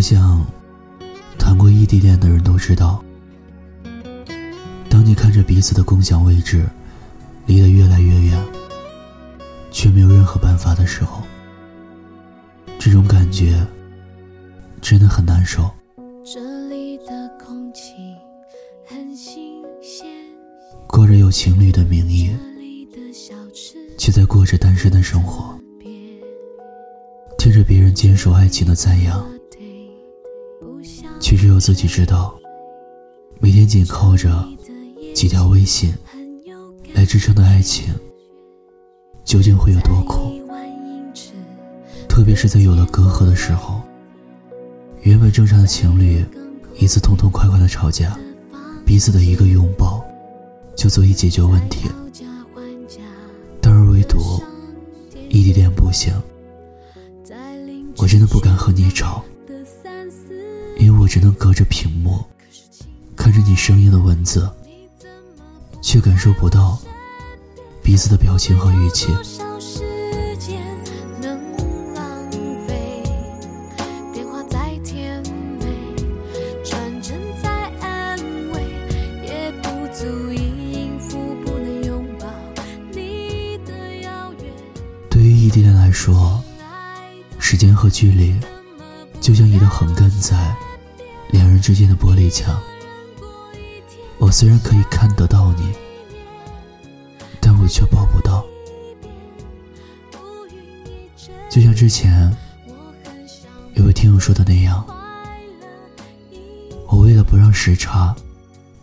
我想，谈过异地恋的人都知道，当你看着彼此的共享位置离得越来越远，却没有任何办法的时候，这种感觉真的很难受。这里的空气很新鲜，过着有情侣的名义，却在过着单身的生活。听着别人坚守爱情的赞扬，却只有自己知道，每天仅靠着几条微信来支撑的爱情，究竟会有多苦？特别是在有了隔阂的时候，原本正常的情侣，一次痛痛快快的吵架，彼此的一个拥抱，就足以解决问题。但而唯独异地恋不行。我真的不敢和你吵，只能隔着屏幕看着你生硬的文字，却感受不到彼此的表情和语气。对于异地恋来说。时间和距离，就像一道横亘在之间的玻璃墙。我虽然可以看得到你，但我却抱不到。就像之前有位听友说的那样，我为了不让时差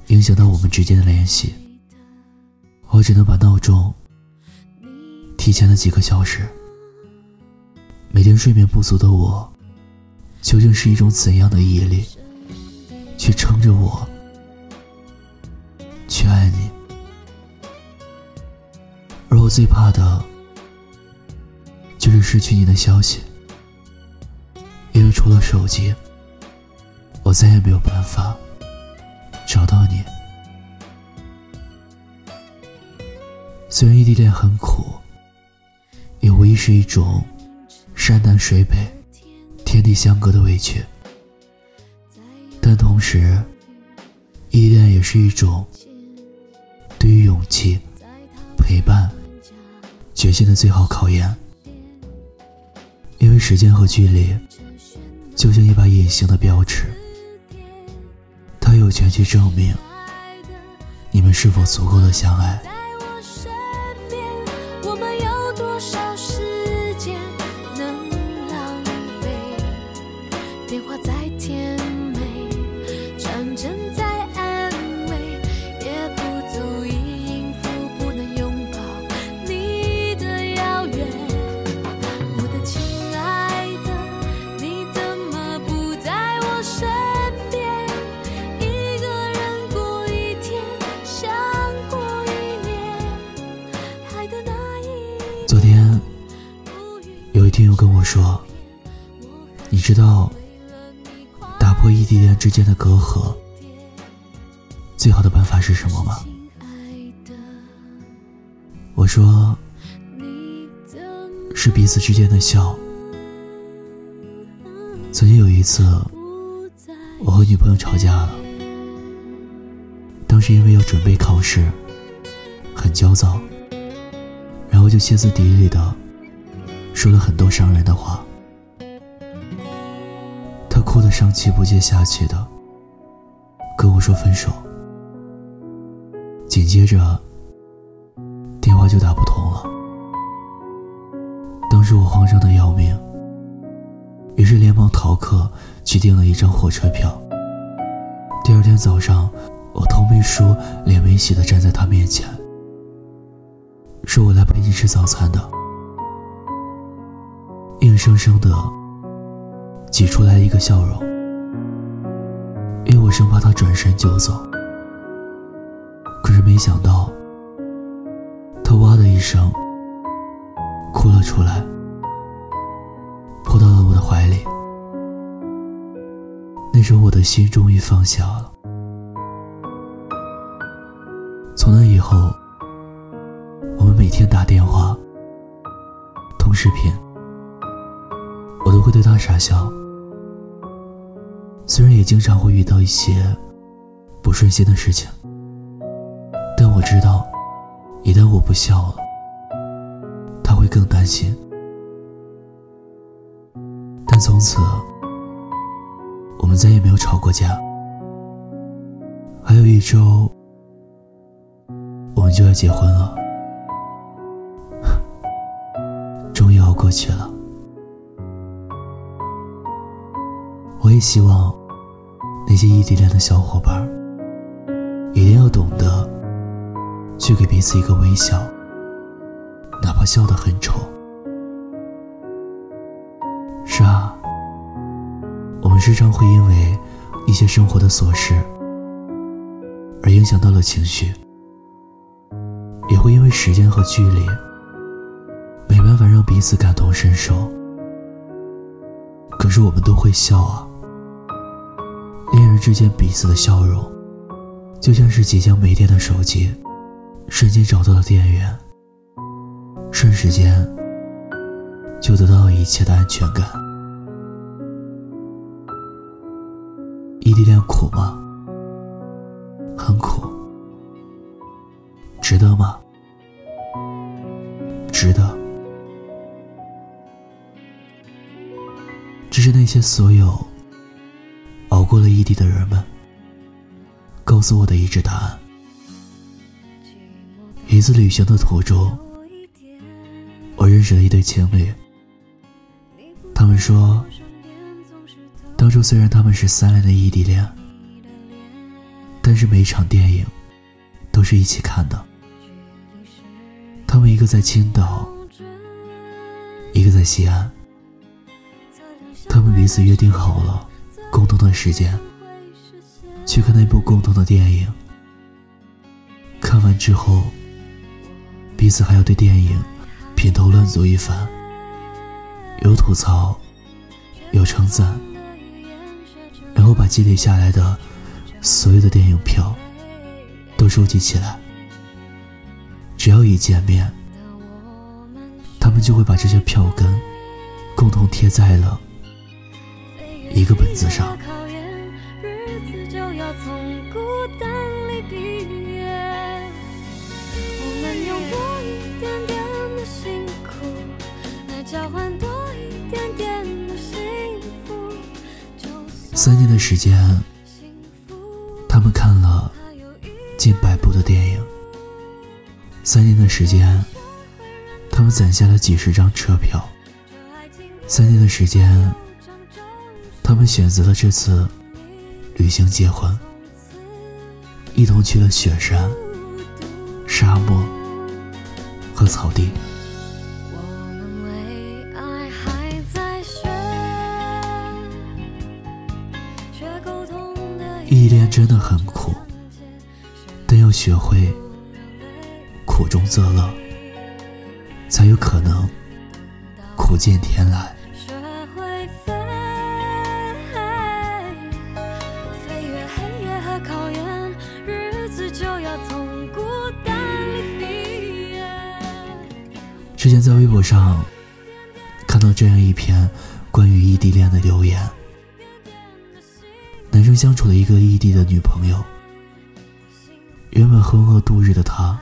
影响到我们之间的联系，我只能把闹钟提前了几个小时。每天睡眠不足的我，究竟是一种怎样的毅力，去撑着我，去爱你？而我最怕的，就是失去你的消息，因为除了手机，我再也没有办法找到你。虽然异地恋很苦，也无疑是一种。山南水北，天地相隔的委屈，但同时，依恋也是一种对于勇气、陪伴、决心的最好考验。因为时间和距离，就像一把隐形的标尺，它有权去证明你们是否足够的相爱。昨一听友跟我说：“你知道，打破异地恋之间的隔阂，最好的办法是什么吗？”我说：“是彼此之间的笑。”曾经有一次，我和女朋友吵架了，当时因为要准备考试，很焦躁。然后就歇斯底里的说了很多伤人的话，他哭得上气不接下气的跟我说分手，紧接着电话就打不通了。当时我慌张的要命，于是连忙逃课去订了一张火车票。第二天早上，我头没梳脸没洗的站在他面前。是我来陪你吃早餐的，硬生生的挤出来一个笑容，因为我生怕他转身就走。可是没想到，他哇的一声哭了出来，扑到了我的怀里。那时候我的心终于放下了。从那以后。我们每天打电话、通视频，会对他傻笑，虽然也经常会遇到一些不顺心的事情，但我知道，一旦我不笑了，他会更担心。但从此，我们再也没有吵过架。还有一周，我们就要结婚了，终于熬过去了。也希望那些异地恋的小伙伴一定要懂得去给彼此一个微笑，哪怕笑得很丑。是啊，我们时常会因为一些生活的琐事而影响到了情绪，也会因为时间和距离没办法让彼此感同身受。可是我们都会笑啊。之间彼此的笑容，就像是即将没电的手机，瞬间找到了电源，瞬时间就得到了一切的安全感。异地恋苦吗？很苦。值得吗？值得。只是那些所有。过了异地的人们，告诉我的一致答案。一次旅行的途中，我认识了一对情侣。他们说，当初虽然他们是三年的异地恋，但是每一场电影都是一起看的。他们一个在青岛，一个在西安。他们彼此约定好了。共同的时间，去看那部共同的电影。看完之后，彼此还要对电影品头论足一番，有吐槽，有称赞，然后把积累下来的所有的电影票都收集起来。只要一见面，他们就会把这些票根共同贴在了。一个本子上。三年的时间，他们看了近百部的电影。三年的时间，他们攒下了几十张车票。三年的时间。他们选择了这次旅行结婚，一同去了雪山、沙漠和草地。异地恋真的很苦，但要学会苦中作乐，才有可能苦尽甜来。在微博上看到这样一篇关于异地恋的留言：男生相处了一个异地的女朋友，原本浑噩度日的他，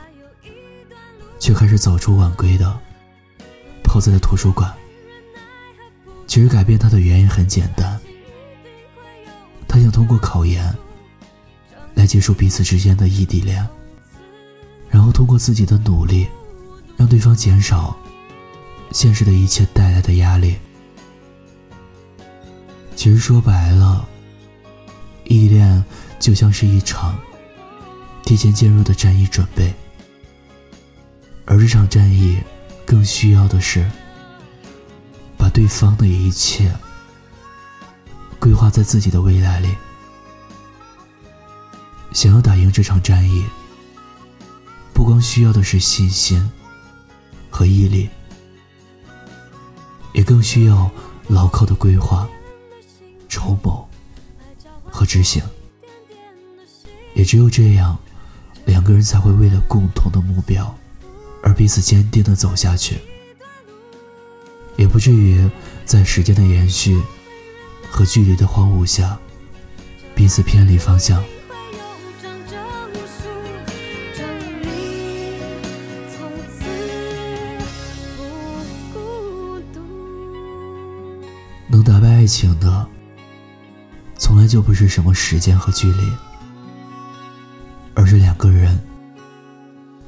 却开始早出晚归的泡在了图书馆。其实改变他的原因很简单，他想通过考研来结束彼此之间的异地恋，然后通过自己的努力。让对方减少现实的一切带来的压力。其实说白了，依恋就像是一场提前介入的战役准备，而这场战役更需要的是把对方的一切规划在自己的未来里。想要打赢这场战役，不光需要的是信心。和毅力，也更需要牢靠的规划、筹谋和执行。也只有这样，两个人才会为了共同的目标而彼此坚定的走下去，也不至于在时间的延续和距离的荒芜下彼此偏离方向。打败爱情的，从来就不是什么时间和距离，而是两个人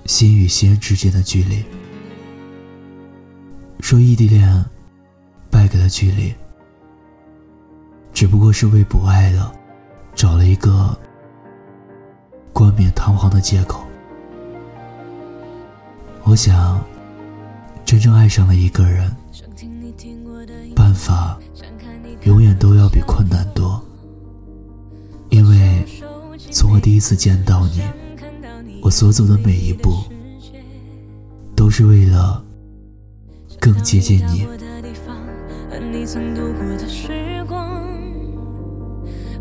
心与心之间的距离。说异地恋败给了距离，只不过是为不爱了找了一个冠冕堂皇的借口。我想，真正爱上了一个人，法。永远都要比困难多，因为从我第一次见到你，我所走的每一步，都是为了更接近你。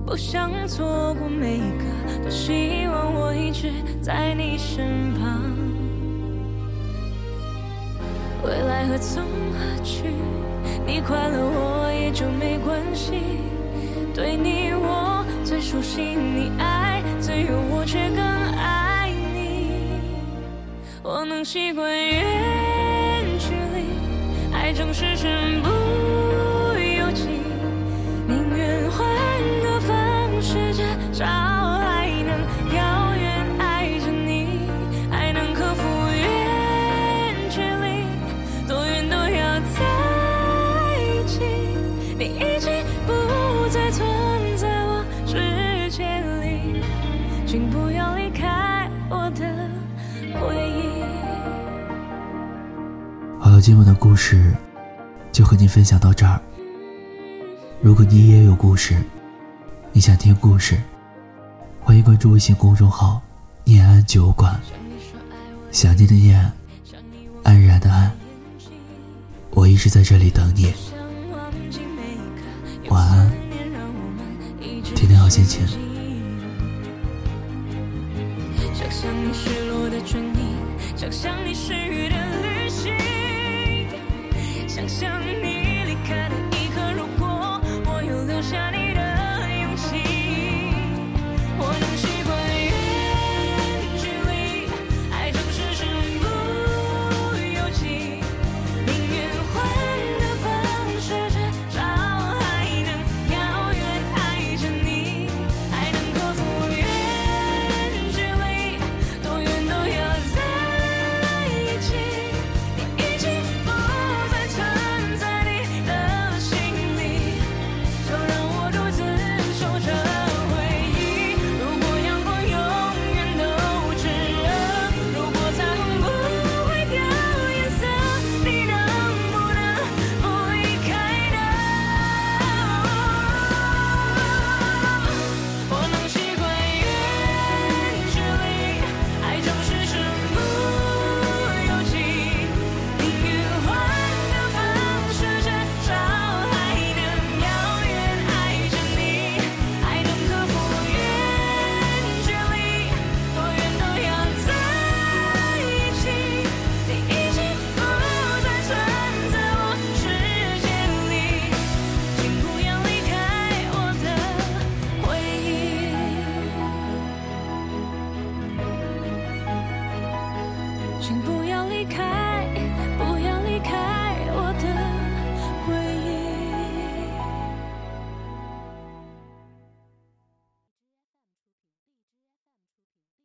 不想错过每一个，多希望我一直在你身旁。未来何从何去？你快乐，我也就没关系。对你，我最熟悉；你爱自由，我却更爱你。我能习惯远距离，爱总是身不好，今晚的故事就和你分享到这儿。如果你也有故事，你想听故事，欢迎关注微信公众号“念安酒馆”。想念的念，安然的安，我一直在这里等你。晚安，天天好心情。想象。